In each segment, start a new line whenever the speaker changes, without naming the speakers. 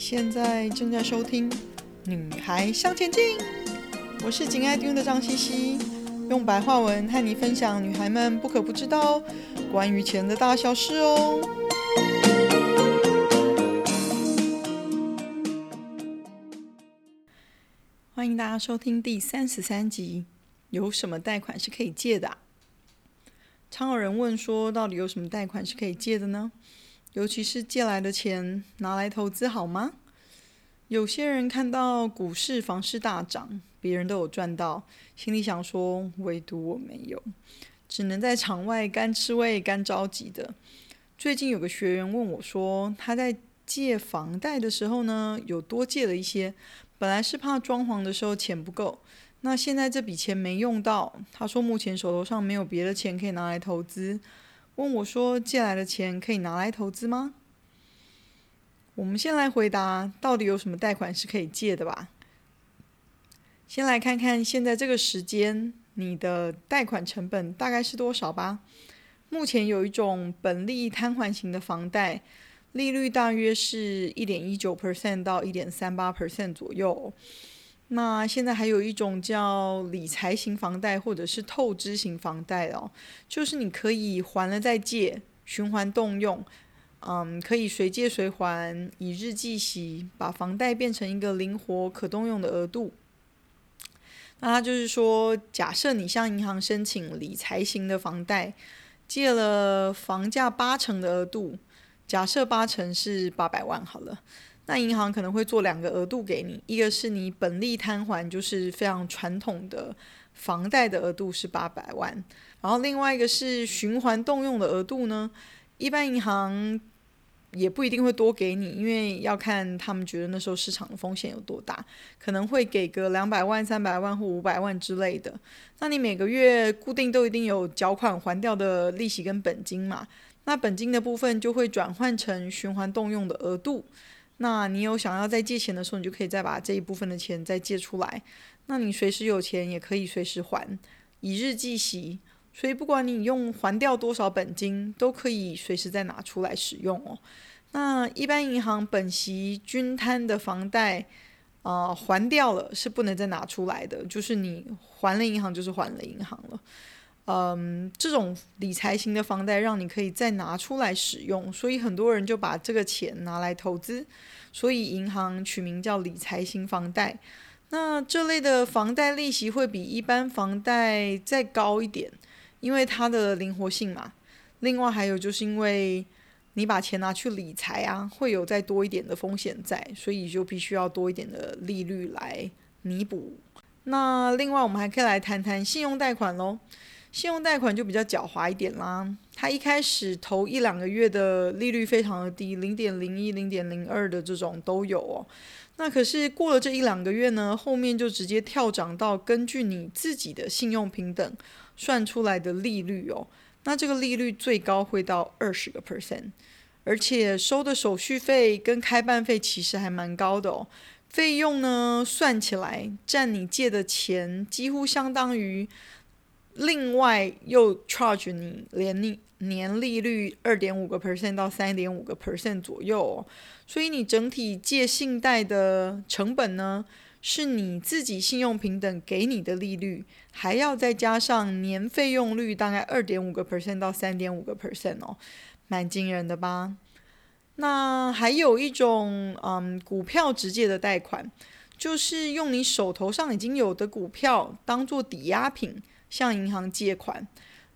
现在正在收听《女孩向前进》，我是紧爱听的张茜茜，用白话文和你分享女孩们不可不知道关于钱的大小事哦。欢迎大家收听第三十三集。有什么贷款是可以借的？常有人问说，到底有什么贷款是可以借的呢？尤其是借来的钱拿来投资好吗？有些人看到股市、房市大涨，别人都有赚到，心里想说，唯独我没有，只能在场外干吃味、干着急的。最近有个学员问我说，他在借房贷的时候呢，有多借了一些，本来是怕装潢的时候钱不够，那现在这笔钱没用到，他说目前手头上没有别的钱可以拿来投资。问我说：“借来的钱可以拿来投资吗？”我们先来回答，到底有什么贷款是可以借的吧。先来看看现在这个时间，你的贷款成本大概是多少吧。目前有一种本利摊还型的房贷，利率大约是一点一九 percent 到一点三八 percent 左右。那现在还有一种叫理财型房贷或者是透支型房贷哦，就是你可以还了再借，循环动用，嗯，可以随借随还，以日计息，把房贷变成一个灵活可动用的额度。那它就是说，假设你向银行申请理财型的房贷，借了房价八成的额度，假设八成是八百万好了。那银行可能会做两个额度给你，一个是你本利摊还，就是非常传统的房贷的额度是八百万，然后另外一个是循环动用的额度呢，一般银行也不一定会多给你，因为要看他们觉得那时候市场的风险有多大，可能会给个两百万、三百万或五百万之类的。那你每个月固定都一定有缴款还掉的利息跟本金嘛，那本金的部分就会转换成循环动用的额度。那你有想要再借钱的时候，你就可以再把这一部分的钱再借出来。那你随时有钱也可以随时还，以日计息。所以不管你用还掉多少本金，都可以随时再拿出来使用哦。那一般银行本息均摊的房贷，啊、还掉了是不能再拿出来的，就是你还了银行就是还了银行了。嗯，这种理财型的房贷让你可以再拿出来使用，所以很多人就把这个钱拿来投资，所以银行取名叫理财型房贷。那这类的房贷利息会比一般房贷再高一点，因为它的灵活性嘛。另外还有就是因为你把钱拿去理财啊，会有再多一点的风险在，所以就必须要多一点的利率来弥补。那另外我们还可以来谈谈信用贷款喽。信用贷款就比较狡猾一点啦，它一开始头一两个月的利率非常的低，零点零一、零点零二的这种都有哦。那可是过了这一两个月呢，后面就直接跳涨到根据你自己的信用平等算出来的利率哦。那这个利率最高会到二十个 percent，而且收的手续费跟开办费其实还蛮高的哦。费用呢算起来占你借的钱几乎相当于。另外又 charge 你年利年利率二点五个 percent 到三点五个 percent 左右哦，所以你整体借信贷的成本呢，是你自己信用平等给你的利率，还要再加上年费用率大概二点五个 percent 到三点五个 percent 哦，蛮惊人的吧？那还有一种嗯股票直借的贷款，就是用你手头上已经有的股票当做抵押品。向银行借款，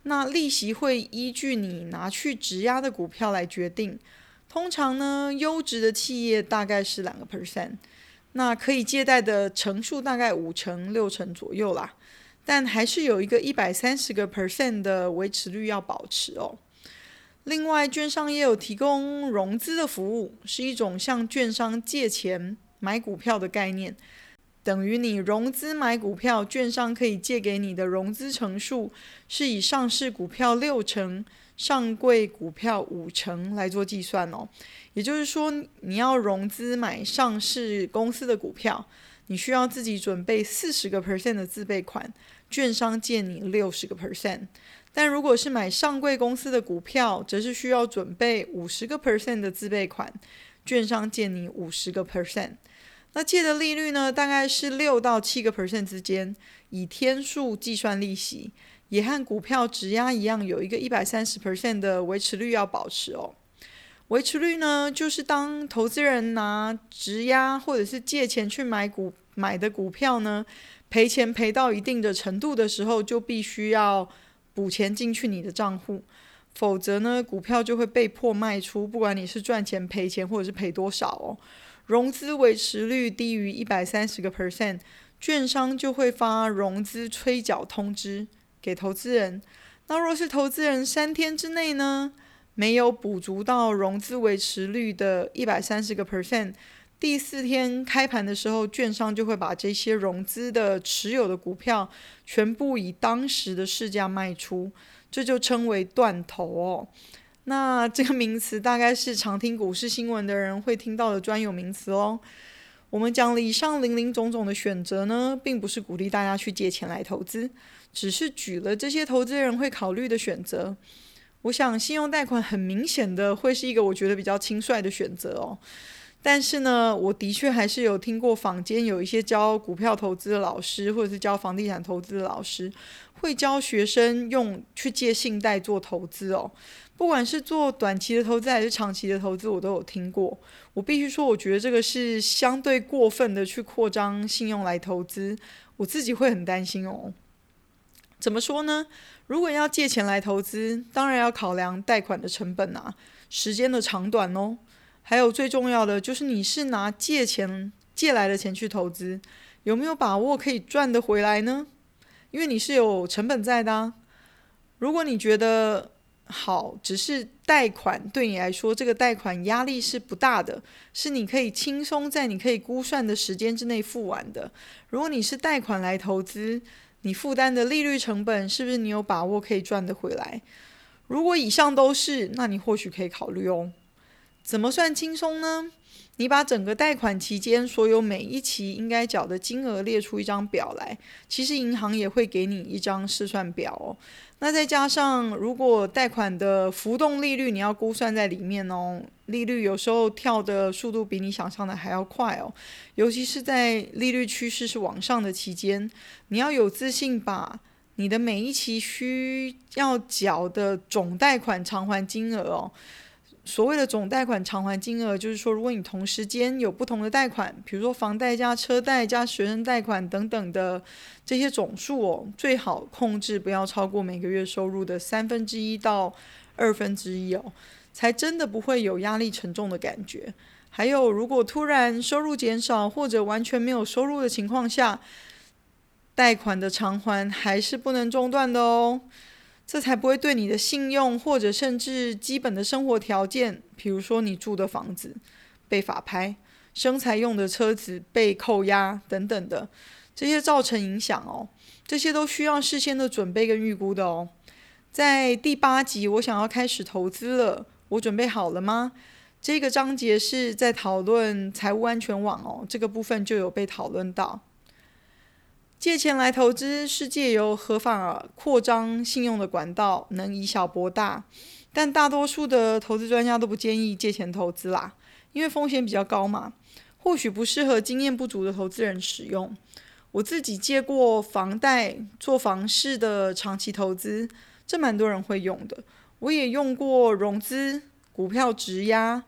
那利息会依据你拿去质押的股票来决定。通常呢，优质的企业大概是两个 percent，那可以借贷的成数大概五成六成左右啦。但还是有一个一百三十个 percent 的维持率要保持哦。另外，券商也有提供融资的服务，是一种向券商借钱买股票的概念。等于你融资买股票，券商可以借给你的融资成数是以上市股票六成、上柜股票五成来做计算哦。也就是说，你要融资买上市公司的股票，你需要自己准备四十个 percent 的自备款，券商借你六十个 percent。但如果是买上柜公司的股票，则是需要准备五十个 percent 的自备款，券商借你五十个 percent。那借的利率呢，大概是六到七个 percent 之间，以天数计算利息，也和股票质押一样，有一个一百三十 percent 的维持率要保持哦。维持率呢，就是当投资人拿质押或者是借钱去买股买的股票呢，赔钱赔到一定的程度的时候，就必须要补钱进去你的账户，否则呢，股票就会被迫卖出，不管你是赚钱赔钱或者是赔多少哦。融资维持率低于一百三十个 percent，券商就会发融资催缴通知给投资人。那若是投资人三天之内呢，没有补足到融资维持率的一百三十个 percent，第四天开盘的时候，券商就会把这些融资的持有的股票全部以当时的市价卖出，这就称为断头哦。那这个名词大概是常听股市新闻的人会听到的专有名词哦。我们讲了以上林林总总的选择呢，并不是鼓励大家去借钱来投资，只是举了这些投资人会考虑的选择。我想信用贷款很明显的会是一个我觉得比较轻率的选择哦。但是呢，我的确还是有听过坊间有一些教股票投资的老师，或者是教房地产投资的老师，会教学生用去借信贷做投资哦。不管是做短期的投资还是长期的投资，我都有听过。我必须说，我觉得这个是相对过分的去扩张信用来投资，我自己会很担心哦。怎么说呢？如果要借钱来投资，当然要考量贷款的成本啊，时间的长短哦，还有最重要的就是你是拿借钱借来的钱去投资，有没有把握可以赚得回来呢？因为你是有成本在的啊。如果你觉得，好，只是贷款对你来说，这个贷款压力是不大的，是你可以轻松在你可以估算的时间之内付完的。如果你是贷款来投资，你负担的利率成本是不是你有把握可以赚得回来？如果以上都是，那你或许可以考虑哦。怎么算轻松呢？你把整个贷款期间所有每一期应该缴的金额列出一张表来，其实银行也会给你一张试算表哦。那再加上，如果贷款的浮动利率你要估算在里面哦，利率有时候跳的速度比你想象的还要快哦，尤其是在利率趋势是往上的期间，你要有自信把你的每一期需要缴的总贷款偿还金额哦。所谓的总贷款偿还金额，就是说，如果你同时间有不同的贷款，比如说房贷加车贷加学生贷款等等的这些总数哦，最好控制不要超过每个月收入的三分之一到二分之一哦，才真的不会有压力沉重的感觉。还有，如果突然收入减少或者完全没有收入的情况下，贷款的偿还还是不能中断的哦。这才不会对你的信用或者甚至基本的生活条件，比如说你住的房子被法拍、生财用的车子被扣押等等的这些造成影响哦。这些都需要事先的准备跟预估的哦。在第八集，我想要开始投资了，我准备好了吗？这个章节是在讨论财务安全网哦，这个部分就有被讨论到。借钱来投资是借由合法扩张信用的管道，能以小博大，但大多数的投资专家都不建议借钱投资啦，因为风险比较高嘛，或许不适合经验不足的投资人使用。我自己借过房贷做房市的长期投资，这蛮多人会用的。我也用过融资、股票质押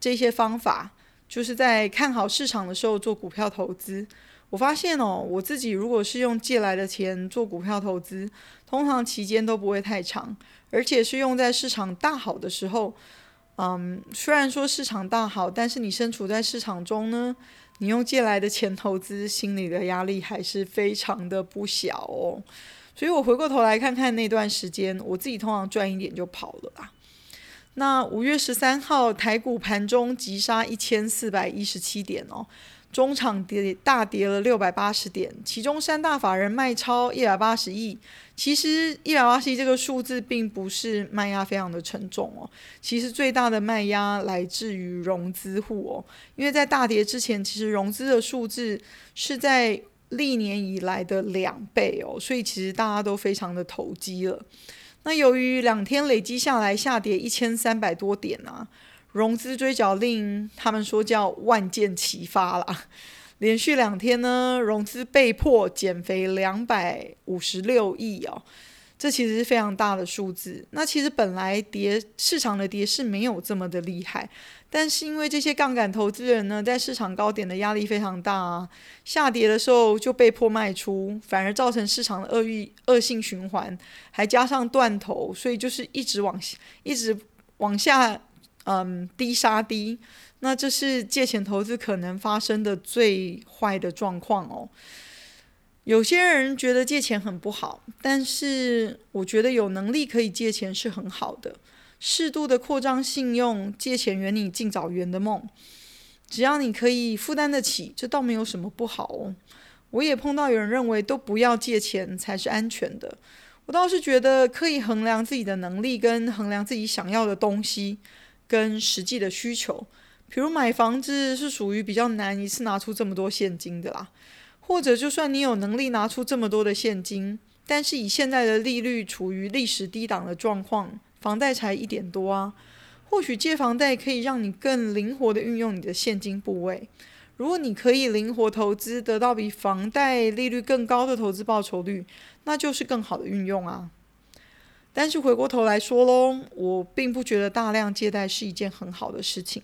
这些方法，就是在看好市场的时候做股票投资。我发现哦，我自己如果是用借来的钱做股票投资，通常期间都不会太长，而且是用在市场大好的时候。嗯，虽然说市场大好，但是你身处在市场中呢，你用借来的钱投资，心里的压力还是非常的不小哦。所以我回过头来看看那段时间，我自己通常赚一点就跑了啦。那五月十三号台股盘中急杀一千四百一十七点哦。中场跌大跌了六百八十点，其中三大法人卖超一百八十亿。其实一百八十亿这个数字并不是卖压非常的沉重哦，其实最大的卖压来自于融资户哦，因为在大跌之前，其实融资的数字是在历年以来的两倍哦，所以其实大家都非常的投机了。那由于两天累积下来下跌一千三百多点啊。融资追缴令，他们说叫万箭齐发啦。连续两天呢，融资被迫减肥两百五十六亿哦，这其实是非常大的数字。那其实本来跌市场的跌势没有这么的厉害，但是因为这些杠杆投资人呢，在市场高点的压力非常大啊，下跌的时候就被迫卖出，反而造成市场的恶意恶性循环，还加上断头，所以就是一直往一直往下，嗯，低杀低。那这是借钱投资可能发生的最坏的状况哦。有些人觉得借钱很不好，但是我觉得有能力可以借钱是很好的。适度的扩张信用，借钱圆你尽早圆的梦。只要你可以负担得起，这倒没有什么不好哦。我也碰到有人认为都不要借钱才是安全的。我倒是觉得可以衡量自己的能力，跟衡量自己想要的东西，跟实际的需求。比如买房子是属于比较难一次拿出这么多现金的啦，或者就算你有能力拿出这么多的现金，但是以现在的利率处于历史低档的状况，房贷才一点多啊，或许借房贷可以让你更灵活的运用你的现金部位。如果你可以灵活投资，得到比房贷利率更高的投资报酬率，那就是更好的运用啊。但是回过头来说喽，我并不觉得大量借贷是一件很好的事情。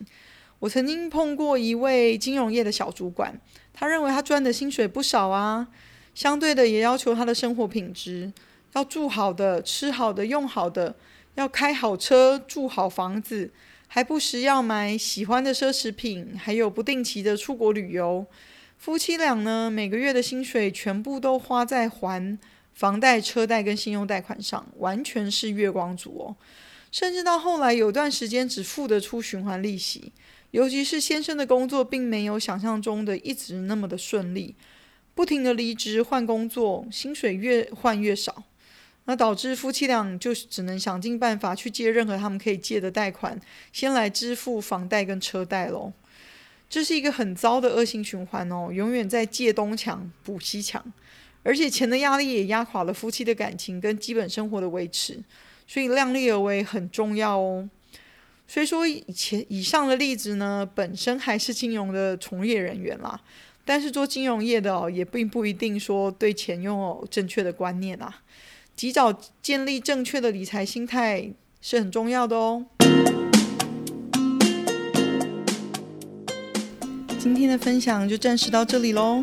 我曾经碰过一位金融业的小主管，他认为他赚的薪水不少啊，相对的也要求他的生活品质，要住好的、吃好的、用好的，要开好车、住好房子，还不时要买喜欢的奢侈品，还有不定期的出国旅游。夫妻俩呢，每个月的薪水全部都花在还房贷、车贷跟信用贷款上，完全是月光族哦。甚至到后来有段时间只付得出循环利息。尤其是先生的工作并没有想象中的一直那么的顺利，不停的离职换工作，薪水越换越少，那导致夫妻俩就只能想尽办法去借任何他们可以借的贷款，先来支付房贷跟车贷喽。这是一个很糟的恶性循环哦，永远在借东墙补西墙，而且钱的压力也压垮了夫妻的感情跟基本生活的维持，所以量力而为很重要哦。所以说，以前以上的例子呢，本身还是金融的从业人员啦，但是做金融业的哦，也并不一定说对钱拥有正确的观念啊。及早建立正确的理财心态是很重要的哦。今天的分享就暂时到这里喽，